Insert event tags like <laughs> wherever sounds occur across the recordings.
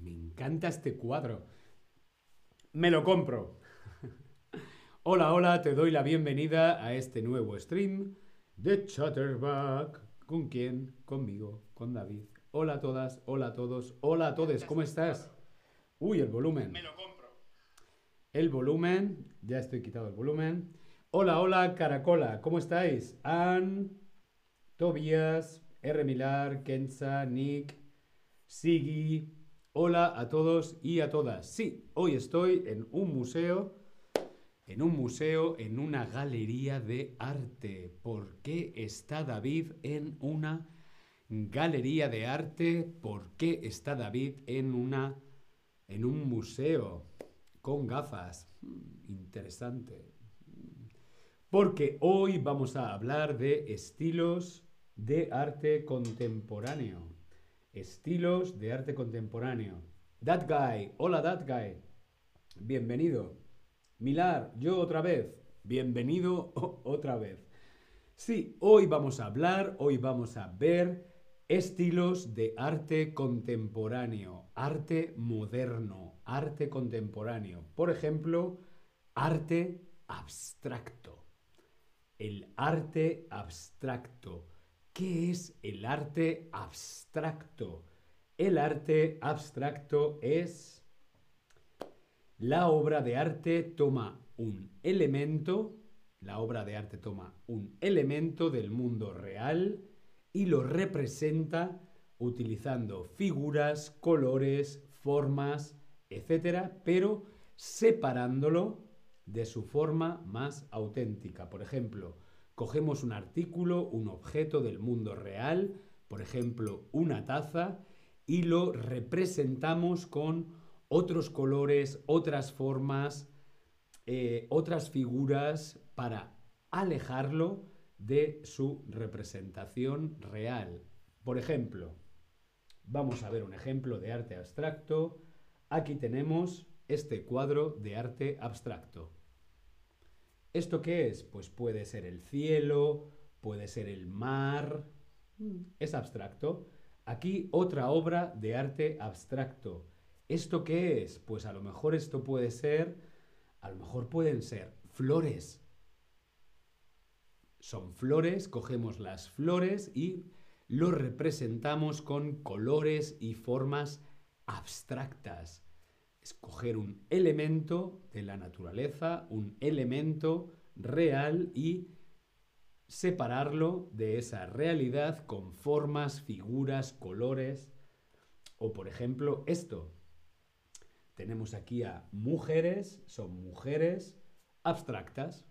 Me encanta este cuadro. Me lo compro. Hola, hola, te doy la bienvenida a este nuevo stream de Chatterback. ¿Con quién? Conmigo, con David. Hola a todas, hola a todos, hola a todos, ¿cómo estás? Uy, el volumen. Me lo compro. El volumen, ya estoy quitado el volumen. Hola, hola, Caracola, ¿cómo estáis? Ann, Tobias, R. Milar, Kenza, Nick, Sigi. Hola a todos y a todas. Sí, hoy estoy en un museo, en un museo, en una galería de arte. ¿Por qué está David en una galería de arte? ¿Por qué está David en una en un museo con gafas? Hmm, Interesante. Porque hoy vamos a hablar de estilos de arte contemporáneo. Estilos de arte contemporáneo. That guy. Hola, that guy. Bienvenido. Milar, yo otra vez. Bienvenido <laughs> otra vez. Sí, hoy vamos a hablar, hoy vamos a ver estilos de arte contemporáneo, arte moderno, arte contemporáneo. Por ejemplo, arte abstracto. El arte abstracto. ¿Qué es el arte abstracto? El arte abstracto es la obra de arte toma un elemento, la obra de arte toma un elemento del mundo real y lo representa utilizando figuras, colores, formas, etcétera, pero separándolo de su forma más auténtica. Por ejemplo, cogemos un artículo, un objeto del mundo real, por ejemplo, una taza, y lo representamos con otros colores, otras formas, eh, otras figuras para alejarlo de su representación real. Por ejemplo, vamos a ver un ejemplo de arte abstracto. Aquí tenemos este cuadro de arte abstracto. ¿Esto qué es? Pues puede ser el cielo, puede ser el mar. Mm, Es abstracto. Aquí otra obra de arte abstracto. ¿Esto qué es? Pues a lo mejor esto puede ser, a lo mejor pueden ser flores. Son flores, cogemos las flores y lo representamos con colores y formas abstractas. Escoger un elemento de la naturaleza, un elemento real y separarlo de esa realidad con formas, figuras, colores. O por ejemplo, esto. Tenemos aquí a mujeres, son mujeres abstractas.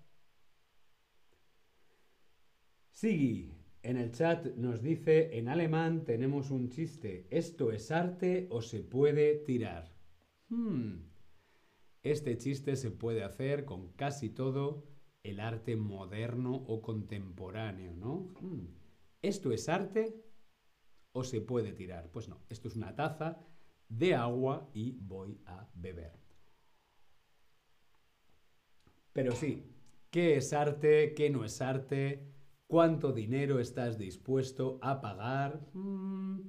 Sigi, en el chat nos dice, en alemán tenemos un chiste, ¿esto es arte o se puede tirar? Hmm, Este chiste se puede hacer con casi todo el arte moderno o contemporáneo, ¿no? Hmm, ¿Esto es arte o se puede tirar? Pues no, esto es una taza de agua y voy a beber. Pero sí, ¿qué es arte? ¿Qué no es arte? ¿Cuánto dinero estás dispuesto a pagar? Mm,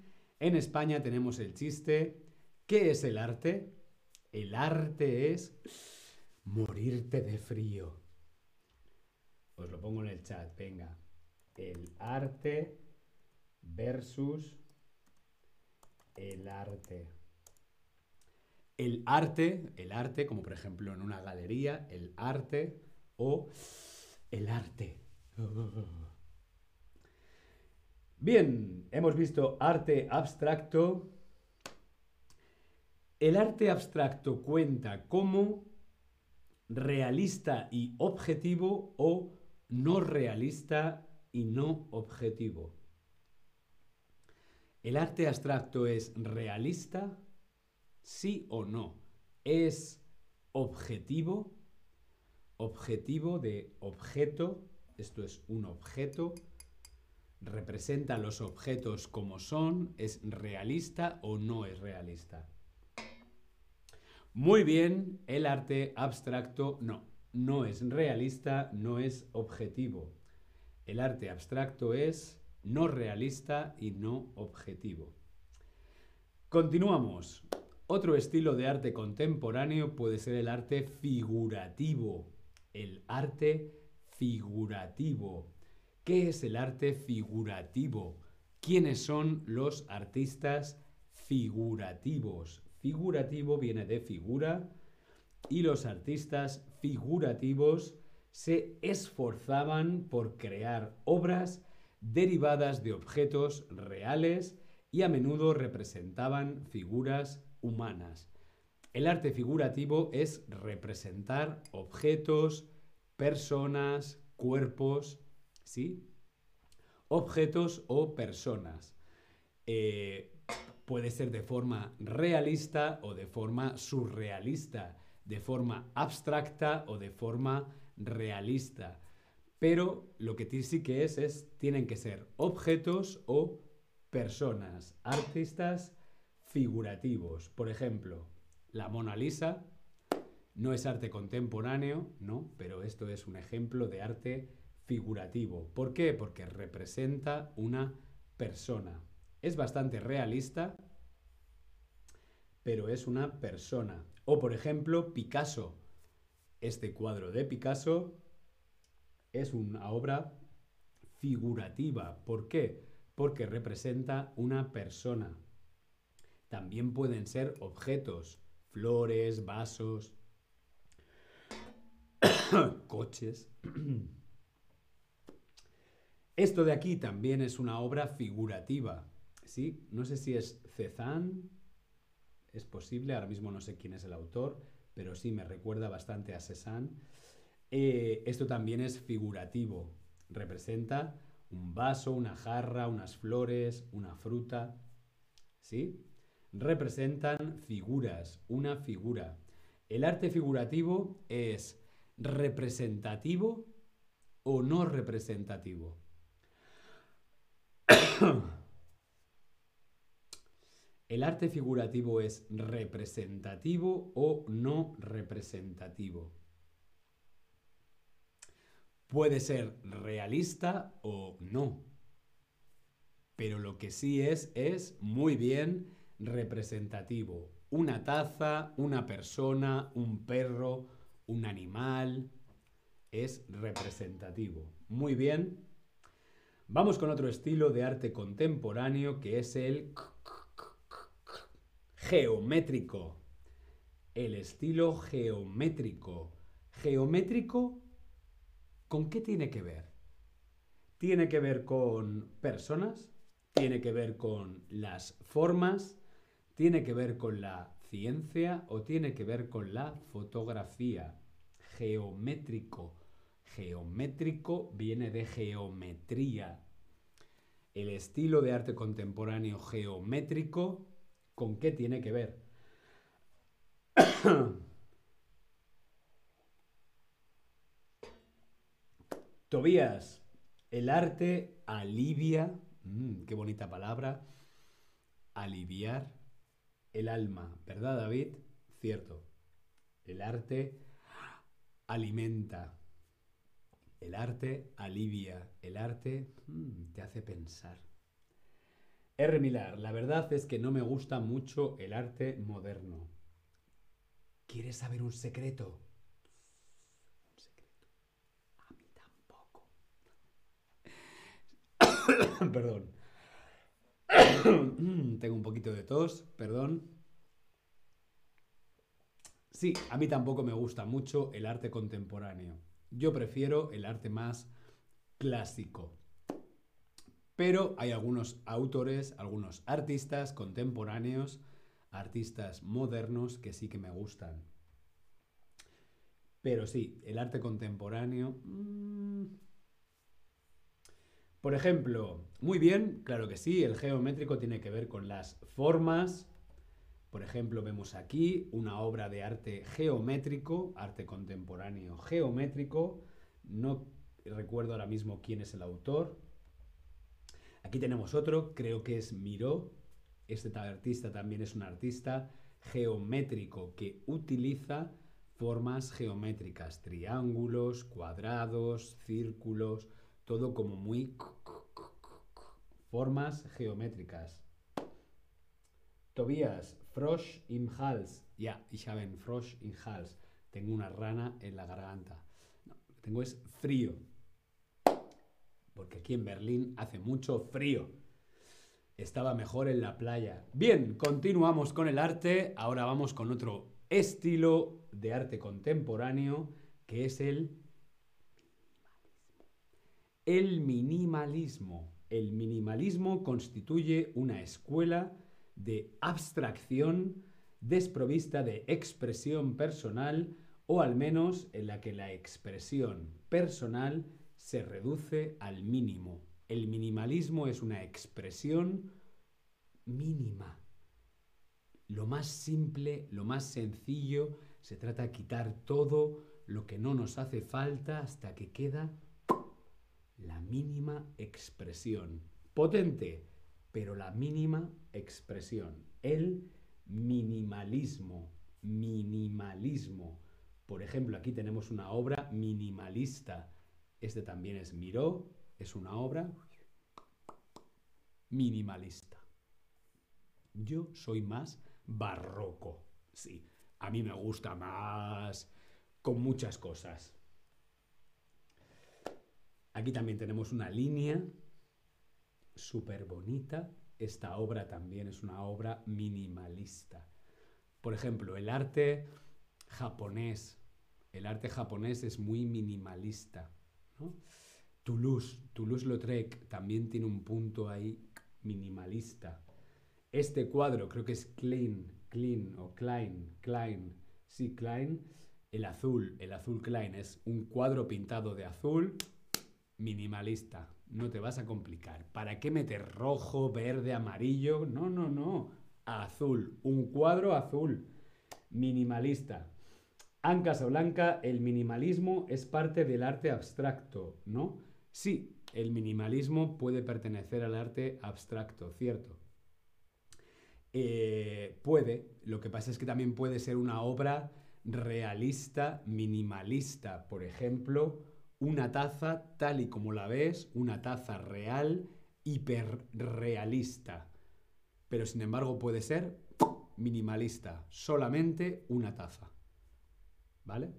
En España tenemos el chiste. ¿Qué es el arte? El arte es morirte de frío. Os lo pongo en el chat, venga. El arte versus el arte. El arte, el arte, como por ejemplo en una galería, el arte o el arte. Bien, hemos visto arte abstracto. El arte abstracto cuenta como realista y objetivo o no realista y no objetivo. ¿El arte abstracto es realista? Sí o no. ¿Es objetivo? Objetivo de objeto, esto es un objeto, representa los objetos como son, es realista o no es realista. Muy bien, el arte abstracto no, no es realista, no es objetivo. El arte abstracto es no realista y no objetivo. Continuamos. Otro estilo de arte contemporáneo puede ser el arte figurativo. El arte figurativo. ¿Qué es el arte figurativo? ¿Quiénes son los artistas figurativos? figurativo viene de figura y los artistas figurativos se esforzaban por crear obras derivadas de objetos reales y a menudo representaban figuras humanas. El arte figurativo es representar objetos, personas, cuerpos, ¿sí? Objetos o personas. Eh, Puede ser de forma realista o de forma surrealista, de forma abstracta o de forma realista. Pero lo que sí que es es, tienen que ser objetos o personas, artistas figurativos. Por ejemplo, la Mona Lisa no es arte contemporáneo, ¿no? Pero esto es un ejemplo de arte figurativo. ¿Por qué? Porque representa una persona. Es bastante realista, pero es una persona. O por ejemplo, Picasso. Este cuadro de Picasso es una obra figurativa. ¿Por qué? Porque representa una persona. También pueden ser objetos, flores, vasos, <coughs> coches. <coughs> Esto de aquí también es una obra figurativa. Sí, no sé si es Cezanne, es posible, ahora mismo no sé quién es el autor, pero sí me recuerda bastante a Cézanne. Eh, esto también es figurativo, representa un vaso, una jarra, unas flores, una fruta, ¿sí? Representan figuras, una figura. El arte figurativo es representativo o no representativo. <coughs> ¿El arte figurativo es representativo o no representativo? Puede ser realista o no. Pero lo que sí es es muy bien representativo. Una taza, una persona, un perro, un animal. Es representativo. Muy bien. Vamos con otro estilo de arte contemporáneo que es el geométrico. El estilo geométrico. Geométrico, ¿con qué tiene que ver? Tiene que ver con personas, tiene que ver con las formas, tiene que ver con la ciencia o tiene que ver con la fotografía. Geométrico. Geométrico viene de geometría. El estilo de arte contemporáneo geométrico ¿Con qué tiene que ver? <coughs> Tobías, el arte alivia, mm, qué bonita palabra, aliviar el alma, ¿verdad David? Cierto. El arte alimenta, el arte alivia, el arte mm, te hace pensar. R. Milar, la verdad es que no me gusta mucho el arte moderno. ¿Quieres saber un secreto? Un secreto. A mí tampoco. <coughs> perdón. Tengo un poquito de tos, perdón. Sí, a mí tampoco me gusta mucho el arte contemporáneo. Yo prefiero el arte más clásico. Pero hay algunos autores, algunos artistas contemporáneos, artistas modernos que sí que me gustan. Pero sí, el arte contemporáneo... Mm, por ejemplo, muy bien, claro que sí, el geométrico tiene que ver con las formas. Por ejemplo, vemos aquí una obra de arte geométrico, arte contemporáneo geométrico. No recuerdo ahora mismo quién es el autor. Aquí tenemos otro, creo que es Miró. Este artista también es un artista geométrico que utiliza formas geométricas, triángulos, cuadrados, círculos, todo como muy formas geométricas. Tobias, Frosch im Hals. Ja, ich habe einen Frosch im Hals. Tengo una rana en la garganta. No, tengo es frío. Porque aquí en Berlín hace mucho frío. Estaba mejor en la playa. Bien, continuamos con el arte. Ahora vamos con otro estilo de arte contemporáneo que es el el minimalismo. El minimalismo constituye una escuela de abstracción desprovista de expresión personal o al menos en la que la expresión personal se reduce al mínimo. El minimalismo es una expresión mínima. Lo más simple, lo más sencillo, se trata de quitar todo lo que no nos hace falta hasta que queda la mínima expresión. Potente, pero la mínima expresión. El minimalismo. Minimalismo. Por ejemplo, aquí tenemos una obra minimalista. Este también es Miró. Es una obra minimalista. Yo soy más barroco. Sí, a mí me gusta más con muchas cosas. Aquí también tenemos una línea súper bonita. Esta obra también es una obra minimalista. Por ejemplo, el arte japonés. El arte japonés es muy minimalista. Toulouse, Toulouse-Lautrec también tiene un punto ahí minimalista. Este cuadro creo que es Klein, Klein o Klein, Klein, sí, Klein. El azul, el azul Klein es un cuadro pintado de azul minimalista. No te vas a complicar. ¿Para qué meter rojo, verde, amarillo? No, no, no. Azul. Un cuadro azul. Minimalista. Anca Blanca, el minimalismo es parte del arte abstracto, ¿no? Sí, el minimalismo puede pertenecer al arte abstracto, cierto. Eh, puede, lo que pasa es que también puede ser una obra realista, minimalista. Por ejemplo, una taza tal y como la ves, una taza real, hiperrealista. Pero sin embargo puede ser minimalista, solamente una taza. ¿Vale?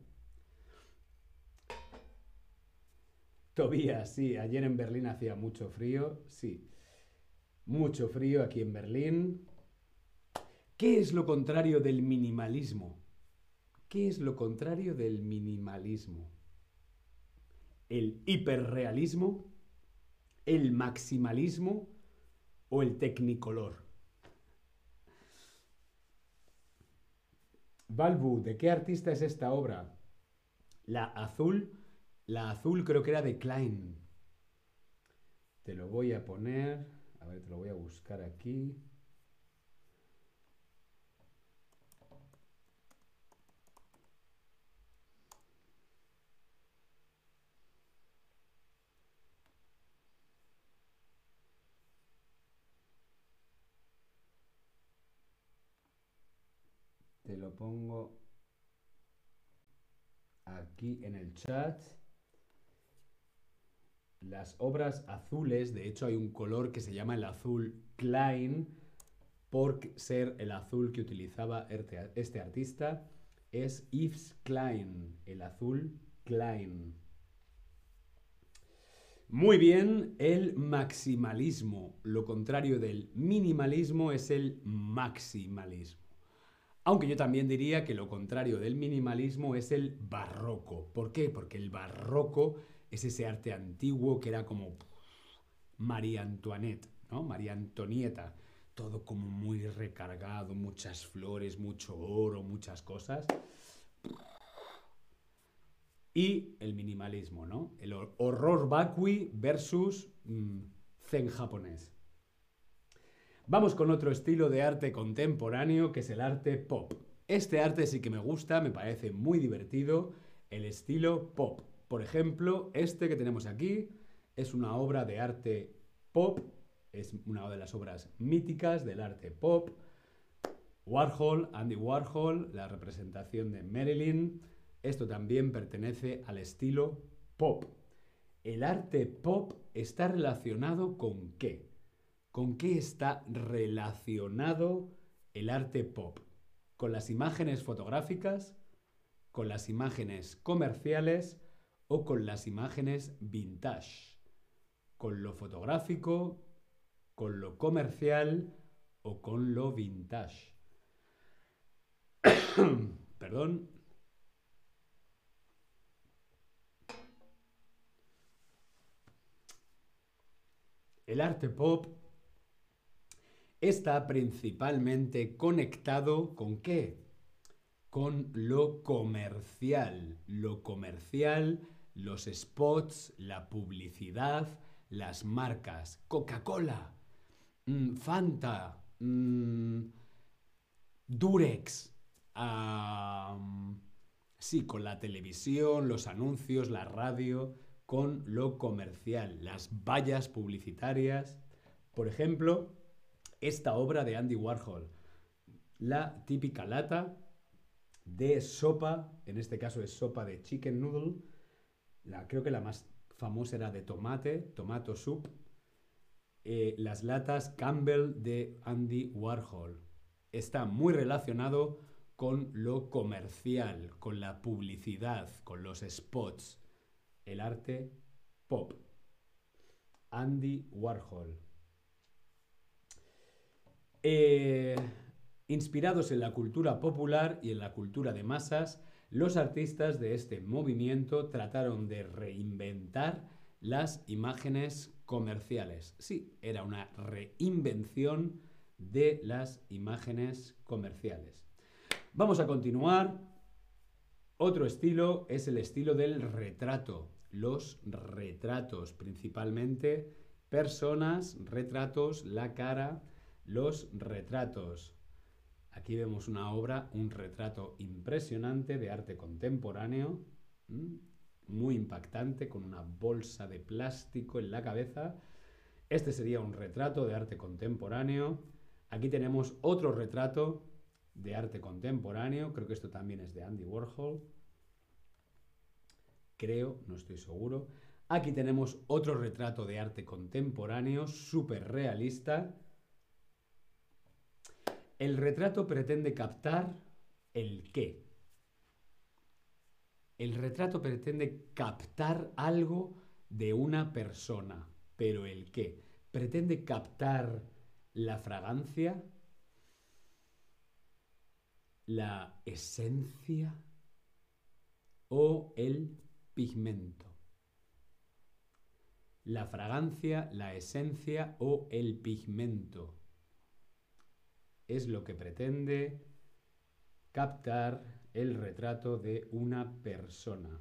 Tobías, sí, ayer en Berlín hacía mucho frío, sí. Mucho frío aquí en Berlín. ¿Qué es lo contrario del minimalismo? ¿Qué es lo contrario del minimalismo? El hiperrealismo, el maximalismo o el tecnicolor. Balbu, ¿de qué artista es esta obra? La azul, la azul creo que era de Klein. Te lo voy a poner, a ver, te lo voy a buscar aquí. Pongo aquí en el chat. Las obras azules, de hecho hay un color que se llama el azul Klein, por ser el azul que utilizaba este artista, es Yves Klein, el azul Klein. Muy bien, el maximalismo. Lo contrario del minimalismo es el maximalismo. Aunque yo también diría que lo contrario del minimalismo es el barroco. ¿Por qué? Porque el barroco es ese arte antiguo que era como María Antoinette, ¿no? María Antonieta. Todo como muy recargado, muchas flores, mucho oro, muchas cosas. Y el minimalismo, ¿no? El horror vacui versus mm, zen japonés. Vamos con otro estilo de arte contemporáneo que es el arte pop. Este arte sí que me gusta, me parece muy divertido, el estilo pop. Por ejemplo, este que tenemos aquí es una obra de arte pop, es una de las obras míticas del arte pop. Warhol, Andy Warhol, la representación de Marilyn. Esto también pertenece al estilo pop. ¿El arte pop está relacionado con qué? ¿Con qué está relacionado el arte pop? ¿Con las imágenes fotográficas? ¿Con las imágenes comerciales? ¿O con las imágenes vintage? ¿Con lo fotográfico? ¿Con lo comercial? ¿O con lo vintage? <coughs> Perdón, El arte pop está principalmente conectado con qué? Con lo comercial. Lo comercial, los spots, la publicidad, las marcas. Coca-Cola, mm, Fanta, mm, Durex. sí, con la televisión, los anuncios, la radio con lo comercial, las vallas publicitarias. Por ejemplo, esta obra de Andy Warhol, la típica lata de sopa, en este caso es sopa de chicken noodle, la, creo que la más famosa era de tomate, tomato soup, eh, las latas Campbell de Andy Warhol. Está muy relacionado con lo comercial, con la publicidad, con los spots el arte pop. Andy Warhol. Eh, inspirados en la cultura popular y en la cultura de masas, los artistas de este movimiento trataron de reinventar las imágenes comerciales. Sí, era una reinvención de las imágenes comerciales. Vamos a continuar. Otro estilo es el estilo del retrato los retratos, principalmente personas, retratos, la cara, los retratos. Aquí vemos una obra, un retrato impresionante de arte contemporáneo, muy impactante, con una bolsa de plástico en la cabeza. Este sería un retrato de arte contemporáneo. Aquí tenemos otro retrato de arte contemporáneo, creo que esto también es de Andy Warhol creo, no estoy seguro. Aquí tenemos otro retrato de arte contemporáneo, súper realista. El retrato pretende captar el qué. El retrato pretende captar algo de una persona, pero el qué. Pretende captar la fragancia, la esencia o el pigmento. La fragancia, la esencia o el pigmento es lo que pretende captar el retrato de una persona.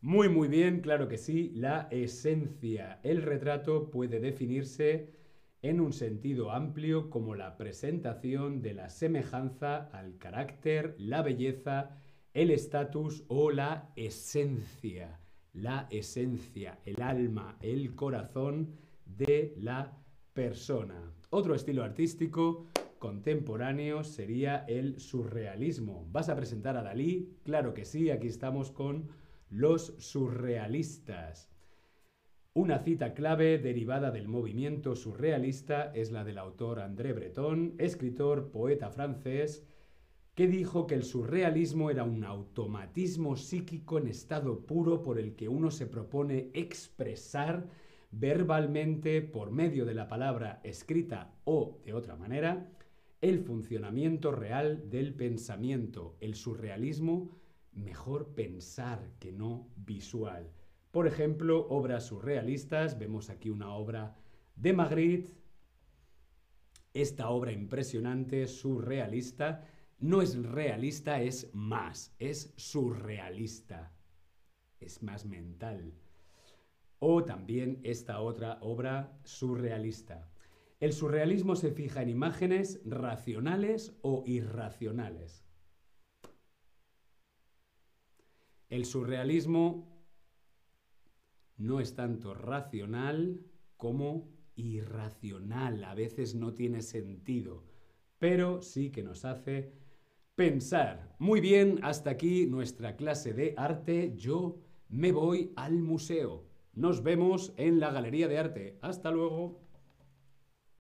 Muy, muy bien, claro que sí, la esencia. El retrato puede definirse en un sentido amplio como la presentación de la semejanza al carácter, la belleza, el estatus o la esencia. La esencia, el alma, el corazón de la persona. Otro estilo artístico contemporáneo sería el surrealismo. ¿Vas a presentar a Dalí? Claro que sí, aquí estamos con los surrealistas. Una cita clave derivada del movimiento surrealista es la del autor André Breton, escritor, poeta francés, que dijo que el surrealismo era un automatismo psíquico en estado puro por el que uno se propone expresar verbalmente por medio de la palabra escrita o de otra manera el funcionamiento real del pensamiento. El surrealismo, mejor pensar que no visual. Por ejemplo, obras surrealistas, vemos aquí una obra de Magritte, esta obra impresionante, surrealista, no es realista, es más, es surrealista, es más mental. O también esta otra obra surrealista. El surrealismo se fija en imágenes racionales o irracionales. El surrealismo no es tanto racional como irracional. A veces no tiene sentido, pero sí que nos hace pensar. Muy bien, hasta aquí nuestra clase de arte. Yo me voy al museo. Nos vemos en la Galería de Arte. Hasta luego.